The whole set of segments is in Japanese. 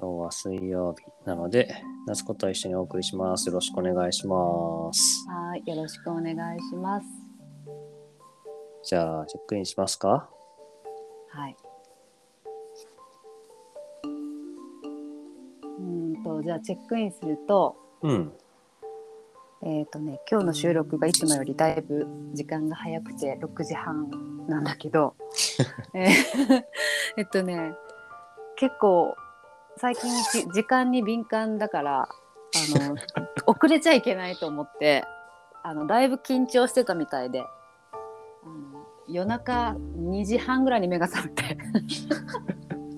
今日は水曜日なので、夏子と一緒にお送りします。よろしくお願いします。はい、よろしくお願いします。じゃあ、チェックインしますか？はい。うーんと、じゃあチェックインすると、うん。えっ、とね、今日の収録がいつもよりだいぶ時間が早くて6時半なんだけど、えー えっとね、結構最近じ時間に敏感だから、あの 遅れちゃいけないと思って、あのだいぶ緊張してたみたいで、夜中2時半ぐらいに目が覚めて、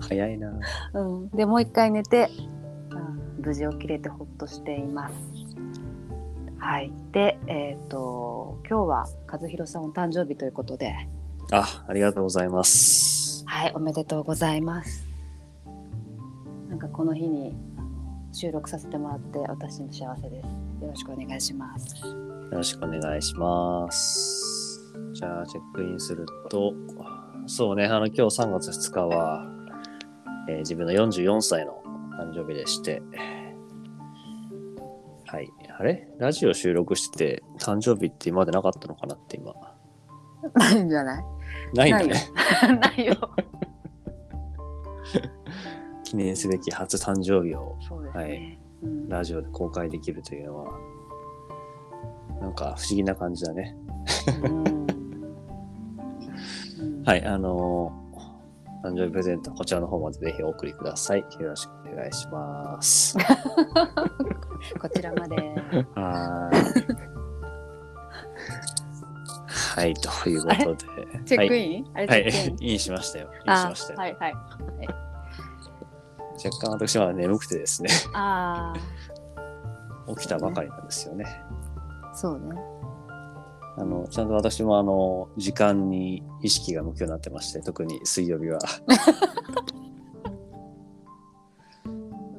早いな。うん、でもう一回寝て、うん無事起きれてほっとしています。はい、で、えっ、と今日は和弘さんお誕生日ということで、あ、ありがとうございます。はい、おめでとうございます。かこの日に収録させてもらって私の幸せです。よろしくお願いします。よろしくお願いします。じゃあ、チェックインすると、そうね、あの、今日3月2日は、えー自分の44歳の誕生日でして、はい。あれ？ラジオ収録してて、誕生日って今までなかったのかなって今。ないんじゃない？ないんだね。ないよ。記念すべき初誕生日をね。はいうんラジオで公開できるというのは、なんか不思議な感じだね。はい、あのー誕生日プレゼント、こちらの方までぜひお送りください。よろしくお願いします。こちらまで。はーい。はい、ということで。チェックイイン？はい、はい、インしましたよ。インしましたよ。はいはい。若干私は眠くてですね、あ起きたばかりなんですよね。あ、そうね。あの、ちゃんと私もあの、時間に意識が向くようになってまして、特に水曜日は、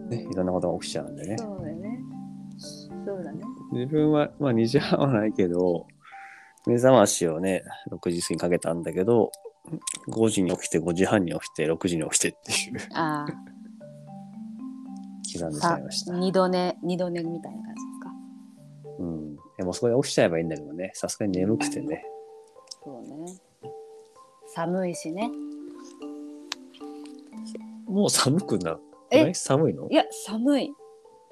ね、いろんなことが起きちゃうんでね。そうだね。そうだね。自分は、まあ2時半はないけど、目覚ましをね、6時過ぎにかけたんだけど、5時に起きて、5時半に起きて、6時に起きてっていう、あ刻んでしまいました。二度寝二度寝みたいな感じですか？うん。でもそこで起きちゃえばいいんだけどね、さすがに眠くてね。そうね。寒いしね。もう寒くなえ？寒いの？いや寒い。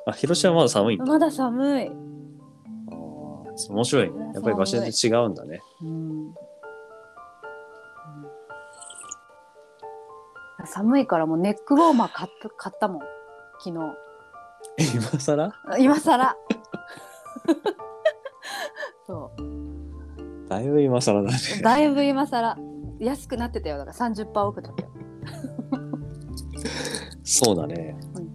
あ、広島はまだ寒い。まだ寒い。あー面白いね。やっぱり場所によって違うんだね。うん。寒いからもうネックウォーマー買った買ったもん昨日。今更？今更。そだいぶ今更だね。うだいぶ今更。安くなってたよ。だから30%オフだったよ。そうだね。うん。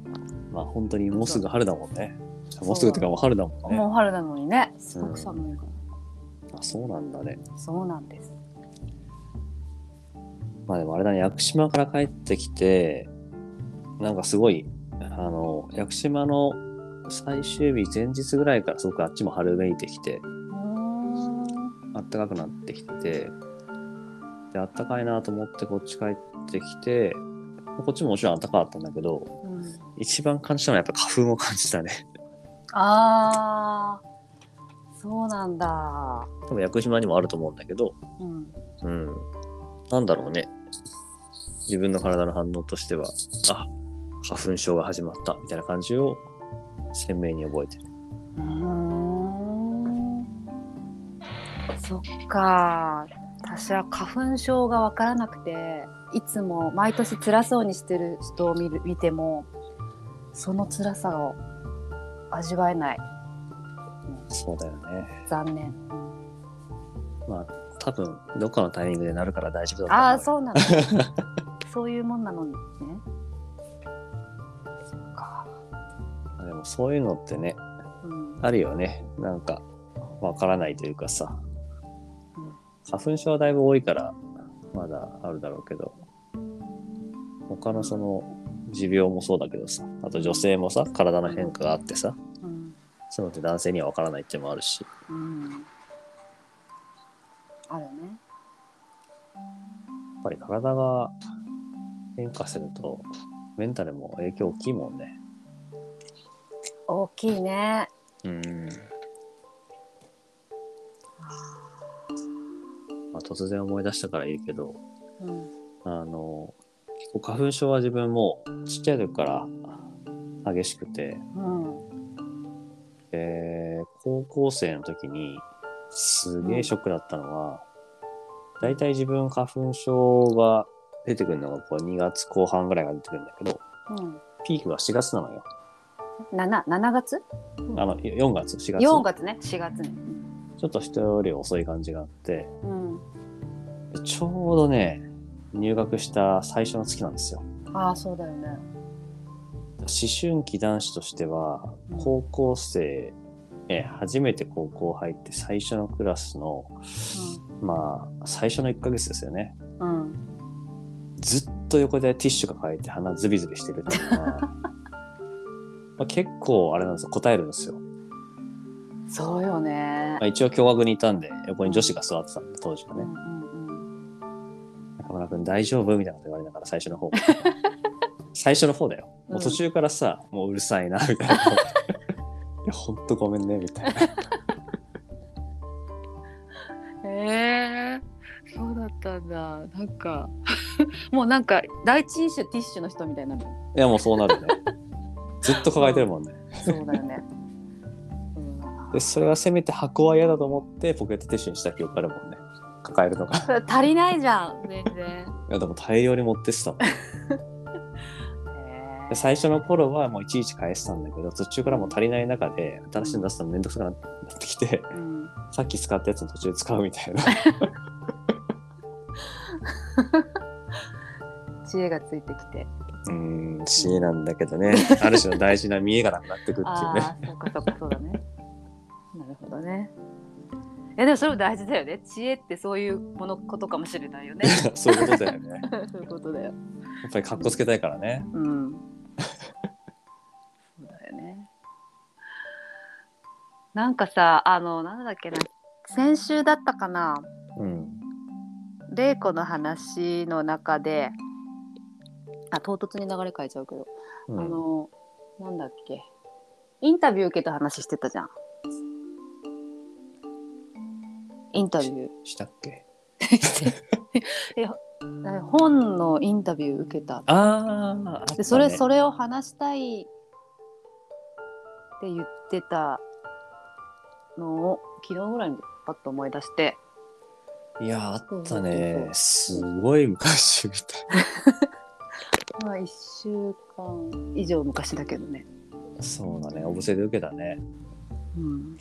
まあ本当にもうすぐ春だもんね。もうすぐってかもう春だもんね。もう春なのにね。すごく寒いから、あ、そうなんだね。そうなんです。まあでもあれだね、屋久島から帰ってきて、なんかすごい、あの、屋久島の最終日前日ぐらいからすごくあっちも春めいてきて、うーん暖かくなってきて、で、暖かいなと思ってこっち帰ってきて、こっちももちろん暖かかったんだけど、うん。一番感じたのはやっぱ花粉を感じたね。あー。そうなんだ。多分屋久島にもあると思うんだけど、うん。うん。なんだろうね。自分の体の反応としては、あ、花粉症が始まったみたいな感じを鮮明に覚えてる。うーんそっか私は花粉症が分からなくていつも毎年辛そうにしてる人を見る見てもその辛さを味わえないそうだよね。残念、まあ、多分、どっかのタイミングでなるから大丈夫だと思う。ああそうなのそういうもんなのにねそういうのってね、うん、あるよね。なんか、わからないというかさ。うん。花粉症はだいぶ多いから、まだあるだろうけど、他のその、持病もそうだけどさ、あと女性もさ、体の変化があってさ、うん。そういうのって男性にはわからないっていうのもあるし、うん、あるね。やっぱり体が変化すると、メンタルも影響大きいもんね。大きいね。うん。まあ、突然思い出したから言うけど、うん。あの、結構花粉症は自分もちっちゃい時から激しくて、うん。えー高校生の時にすげえショックだったのは、大体自分花粉症が出てくるのがこう2月後半ぐらいが出てくるんだけど、うん。ピークが4月なのよ。七七月？あの、4月、4月。四月ね。四月ね。ちょっと人より遅い感じがあって、うん。でちょうどね、入学した最初の月なんですよ。ああそうだよね。思春期男子としてはうん、高校生、え初めて高校入って最初のクラスの、まあ、最初の1ヶ月ですよね。うん。うん。ずっと横でティッシュ抱えて鼻ズビズビしてるっていうのは、まあ、結構あれなんですよ、答えるんですよ。そうよねまあ、。一応共学にいたんで、横に女子が座ってたんで、当時はね。うんうん中村くん大丈夫みたいなこと言われながら最初の方。最初の方だよ。もう途中からさ、もううるさいな、みたいな。いや、ほんとごめんね、みたいな。え。そうだったんだ。なんかもうなんか第一印象ティッシュの人みたいなの？いや、もうそうなるね。ずっと抱えてるもんね。そうだよね。う んで、それはせめて箱は嫌だと思って、ポケットティッシュにした記憶あるもんね。抱えるのが。足りないじゃん全然。や、でも大量に持ってってたもん。最初の頃はもういちいち返してたんだけど、途中からもう足りない中で、新しいの出すのめんどくさくなってきて、ーうん。さっき使ったやつの途中で使うみたいな。知恵がついてきて。うーん、知恵なんだけどね。ある種の大事な見えがなくなってくっていうね。ああ、そうかそうかそうだね。なるほどね。えでもそれも大事だよね。知恵ってそういうものことかもしれないよね。そういうことだよね。そういうことだよ。やっぱり格好つけたいからね。うん。そうだよね。なんかさ、あの、なんだっけな、先週だったかな、うん。玲子の話の中で、あ、唐突に流れ変えちゃうけど、うん、あの、なんだっけ、インタビュー受けた話してたじゃん。インタビュー。したっけ？いや本のインタビュー受けたあーあったねでそれそれを話したいって言ってたのを昨日ぐらいにパッと思い出していや、あったね。そすごい昔みたい。まあ1週間以上昔だけどね、そうだね。お布施で受けたね。うん、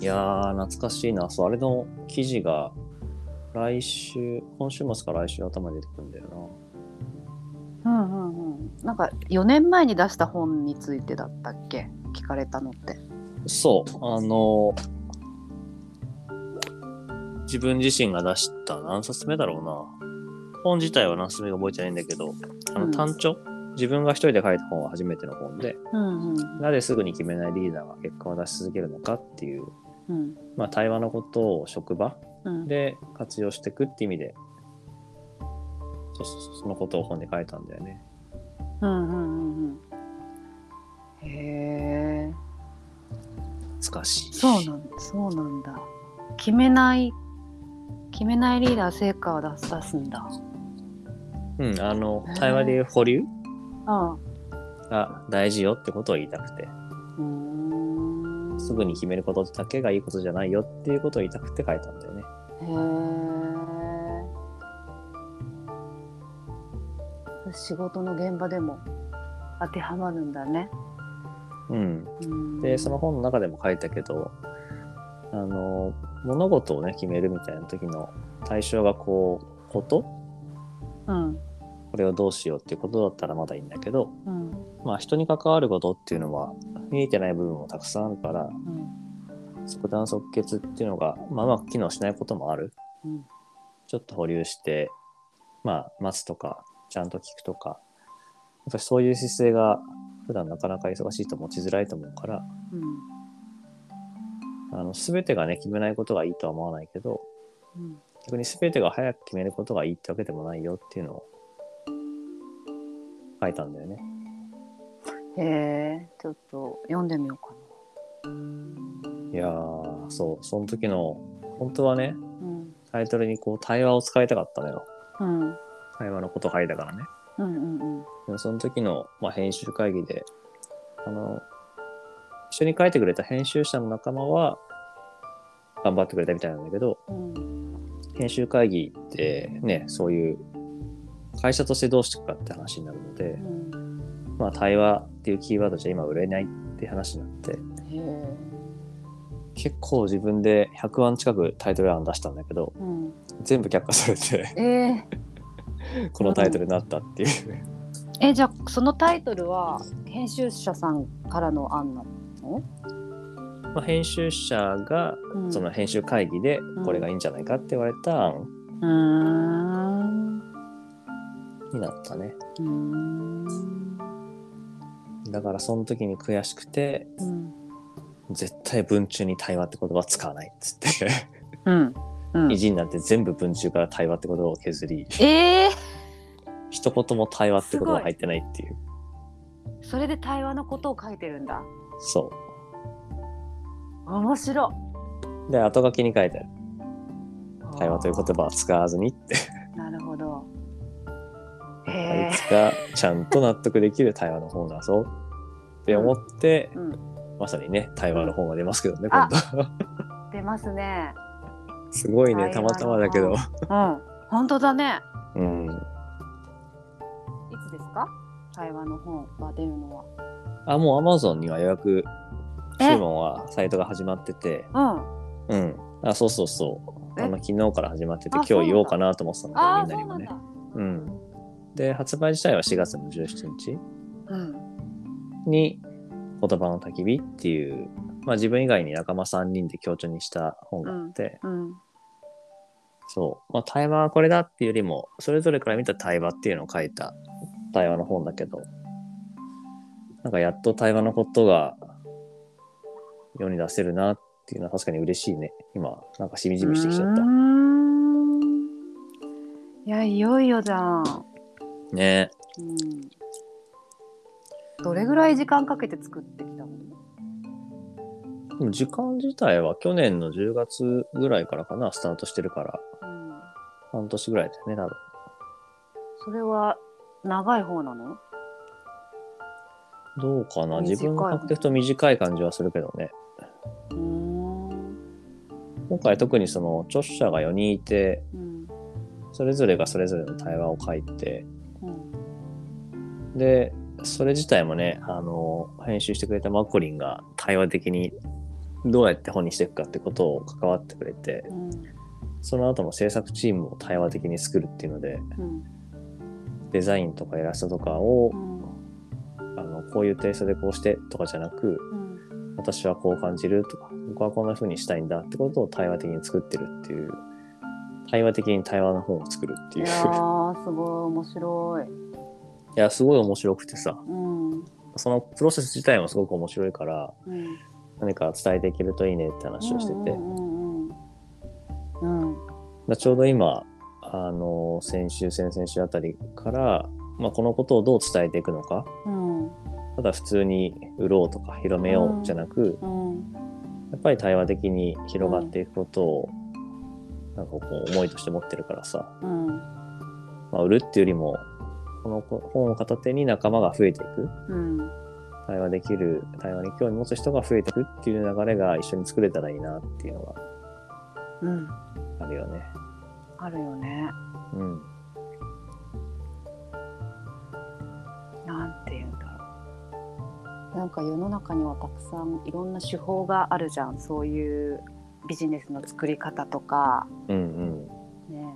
いやー、懐かしいな。そう、あれの記事が、来週、今週末から来週頭に出てくるんだようんうんうんなんか4年前に出した本についてだったっけ？聞かれたのってな。そう、あの、自分自身が出した何冊目だろうな。本自体は何冊目か覚えてないんだけど、あうん。の単調、自分が一人で書いた本は初めての本で、うんうん。なぜすぐに決めないリーダーが結果を出し続けるのかっていう、うん。まあ、対話のことを職場うん。で活用していくって意味で、そうそうそのことを本に書いたんだよね。うんうんうんうん。へえ。懐かしい。そうなんそうなんだ。決めない決めないリーダー成果を出す出すんだ。うん、あの対話で保留？あが大事よってことを言いたくて、すぐに決めることだけがいいことじゃないよっていうことを言いたくて書いたんだよね。へえ仕事の現場でも当てはまるんだね。うん。うん。で、その本の中でも書いたけど、あの、物事をね、決めるみたいな時の対象がこう、こと？うん。これをどうしようっていうことだったらまだいいんだけど、うん。まあ人に関わることっていうのは見えてない部分もたくさんあるから、うん。即断即決っていうのが、まあうまく機能しないこともある。うん。ちょっと保留して、まあ待つとか、ちゃんと聞くとか、やっぱりそういう姿勢が普段なかなか忙しいと持ちづらいと思うから、うんあの、すべてがね、決めないことがいいとは思わないけど、うん逆に全てが早く決めることがいいってわけでもないよっていうのを書いたんだよね。へえちょっと読んでみようかいやー、そう、その時の、本当はね、な。うんタイトルにこう対話を使いたかったのよ。うん対話のこと書いたからね。うんうんうんでもその時の、まあ、編集会議で、あの、一緒に書いてくれた編集者の仲間は、頑張ってくれたみたいなんだけど、うん。編集会議ってね、そういう、会社としてどうしていくかって話になるのでう、ん。まあ、対話っていうキーワードじゃ今売れないって話になって、結構自分で100案近くタイトル案出したんだけど、うん。全部却下されて、えー。このタイトルになったっていう。えじゃあそのタイトルは編集者さんからの案なの、まあ、編集者がうん、その編集会議でこれがいいんじゃないかって言われた案になったね。だからその時に悔しくて、うん。絶対文中に対話って言葉使わないっつって、うん。うん。意地になって全部文中から対話って言葉を削り、えー、一言も対話って言葉が入ってないっていう。それで対話のことを書いてるんだそ面白う。で、後書きに書いてある。対話という言葉は使わずにって。なるほどへいつかちゃんと納得できる対話の本だぞって思って、うんまさにね、対話の本が出ますけどね、あ今度。出ますねすごいね、たまたまだけど。うん本当だねうん。いつですか？対話の本が出るのはあ、もう Amazon には予約え？注文はサイトが始まってて、うん。うん。あ、そうそうそう。え？あの昨日から始まってて、あ今日言おうかなと思ってたんだけど、みんなにもね。そうなん。で、発売自体は4月の17日うん。に、言葉の焚き火っていう、まあ自分以外に仲間3人で強調にした本があって、うん。そう。まあ対話はこれだっていうよりも、それぞれから見た対話っていうのを書いた対話の本だけど、なんかやっと対話のことが世に出せるなっていうのは確かに嬉しいね。今、なんかしみじみしてきちゃった。いやいよいよじゃん、ね。うん、どれぐらい時間かけて作ってきたの？でも時間自体は去年の10月ぐらいからかな、スタートしてるから、うん、半年ぐらいだよね、多分。それは長い方なの？どうかな？自分の感覚と短い感じはするけどね。今回特にその著者が4人いて、うん。それぞれがそれぞれの対話を書いて、うん。で、それ自体もね、あの、編集してくれたマコリンが対話的にどうやって本にしていくかってことを関わってくれて、うん。その後の制作チームを対話的に作るっていうので、うん。デザインとかイラストとかをこういうテイストでこうしてとかじゃなく、うん。私はこう感じるとか、僕はこんな風にしたいんだってことを対話的に作ってるっていう、対話的に対話の本を作るっていう。いやーすごい面白い、いや、すごい面白くてさ、うん。そのプロセス自体もすごく面白いから、うん、何か伝えていけるといいねって話をしてて、うちょうど今、あの、先週、先々週あたりから、まあ、このことをどう伝えていくのか、うんただ普通に売ろうとか広めようじゃなく、うんやっぱり対話的に広がっていくことを、なんかこう思いとして持ってるからさ、うんまあ、売るっていうよりも、この本を片手に仲間が増えていく、うん対話できる、対話に興味持つ人が増えていくっていう流れが一緒に作れたらいいなっていうのがうん。あるよね。あるよね。うん。なんか世の中にはたくさんいろんな手法があるじゃんそういうビジネスの作り方とかうんうん。ね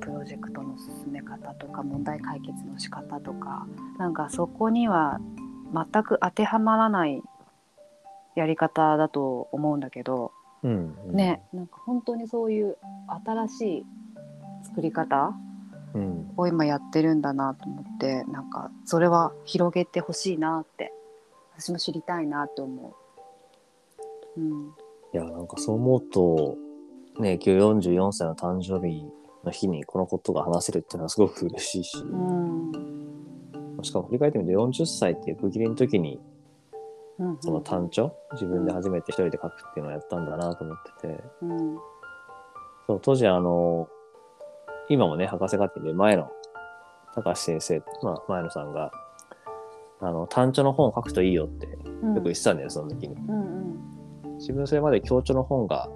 プロジェクトの進め方とか問題解決の仕方とかなんかそこには全く当てはまらないやり方だと思うんだけどうん、うん。ねなんか本当にそういう新しい作り方うん。を今やってるんだなと思ってなんかそれは広げてほしいなって私も知りたいなと思う。うん。いや、なんかそう思うと、ね、今日44歳の誕生日の日にこのことが話せるっていうのはすごく嬉しいし、うん。しかも振り返ってみると40歳っていう区切りの時にうんその単調自分で初めて一人で書くっていうのをやったんだなと思ってて。うん。そう当時あの今もね博士課程で前の高橋先生、まあ、前野さんがあの単調の本を書くといいよってようん。く言ってたんだよその時に。うん自分それまで強調の本が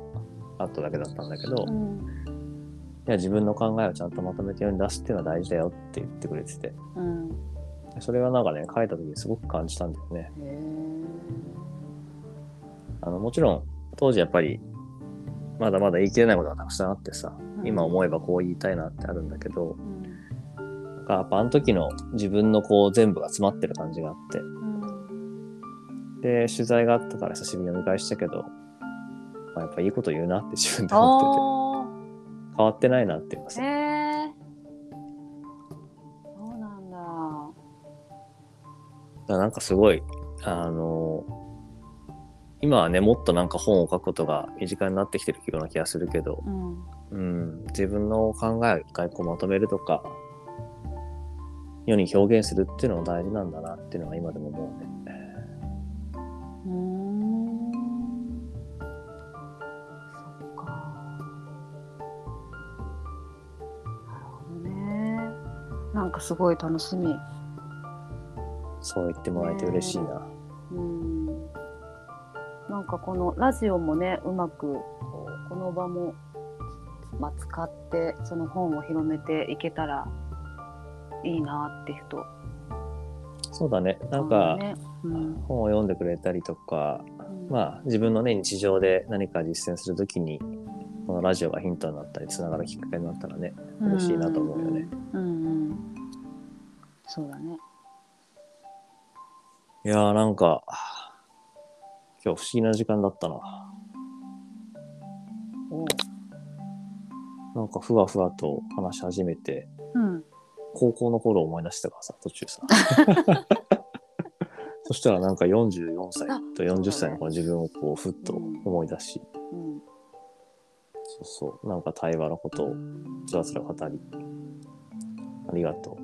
あっただけだったんだけど、いうん。や自分の考えをちゃんとまとめて世に出すっていうのは大事だよって言ってくれてて。うん。それはなんかね書いた時にすごく感じたんだよね。あのもちろん当時やっぱりまだまだ言い切れないことがたくさんあってさ、今思えばこう言いたいなってあるんだけど、うんかやっぱあの時の自分のこう全部が詰まってる感じがあって。うん。で取材があったから久しぶりに読み返したけど、まあ、やっぱいいこと言うなって自分で思ってて。あ変わってないなっていうかーさ、へえそうなんだ。だなんかすごいあの今はねもっとなんか本を書くことが身近になってきてるような気がするけど、うん。うん、自分の考えを一回こうまとめるとか世に表現するっていうのも大事なんだなっていうのは今でも思うね。うーん。そっか。なんかすごい楽しみ。そう言ってもらえて嬉しいな。うん。なんかこのラジオもねうまくこの場も、まあ、使ってその本を広めていけたらいいなって人そうだね。なんか、ね。うん。本を読んでくれたりとか、うん。まあ自分のね日常で何か実践するときにこのラジオがヒントになったりつながるきっかけになったらね嬉しいなと思うよね。うんうんうんそうだね。いやーなんか今日不思議な時間だったな。なんかふわふわと話し始めてうん高校の頃を思い出したからさ途中さ。そしたらなんか44歳と40歳のこの自分をこうふっと思い出し、うん。そうそうなんか対話のことをつらつら語りありがとう。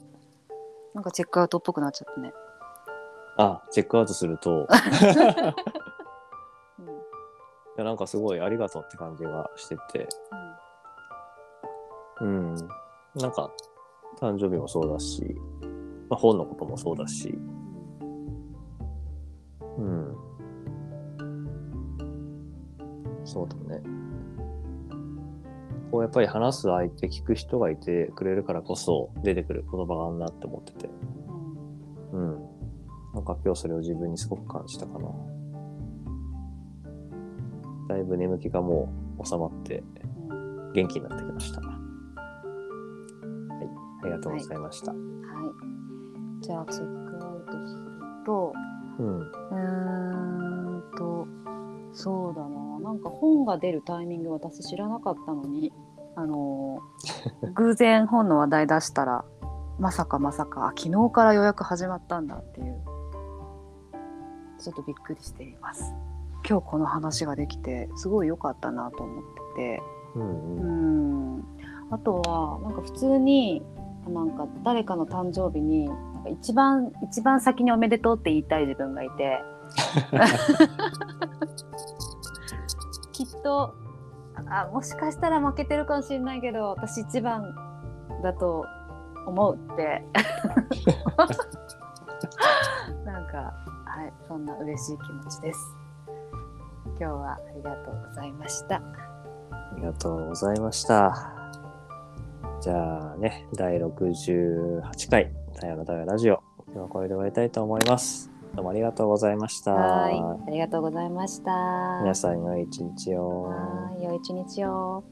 なんかチェックアウトっぽくなっちゃったね。あチェックアウトすると。うん。いやなんかすごいありがとうって感じがしてて、うん、なんか誕生日もそうだし、まあ、本のこともそうだし、うん、そうだね。こうやっぱり話す相手、聞く人がいてくれるからこそ出てくる言葉があるなって思ってて、うん。なんか今日それを自分にすごく感じたかな。だいぶ眠気がもう収まってうん元気になってきました。がとうございました。はい。じゃあチェックアウトすると、うん。うーんと、そうだな。なんか本が出るタイミング私知らなかったのに、あのー 偶然本の話題出したら、まさかまさか、あ昨日から予約始まったんだっていう、ちょっとびっくりしています。今日この話ができて、すごい良かったなと思ってて、うんううん。んあとはなんか普通になんか誰かの誕生日に一番一番先におめでとうって言いたい自分がいて。きっとあもしかしたら負けてるかもしれないけど私一番だと思うって。なんかはいそんな嬉しい気持ちです。今日はありがとうございました。ありがとうございました。じゃあね、第68回、太陽の太陽ラジオ、今日はこれで終わりたいと思います。どうもありがとうございました。はいありがとうございました皆さん良い一日を。はい良い一日を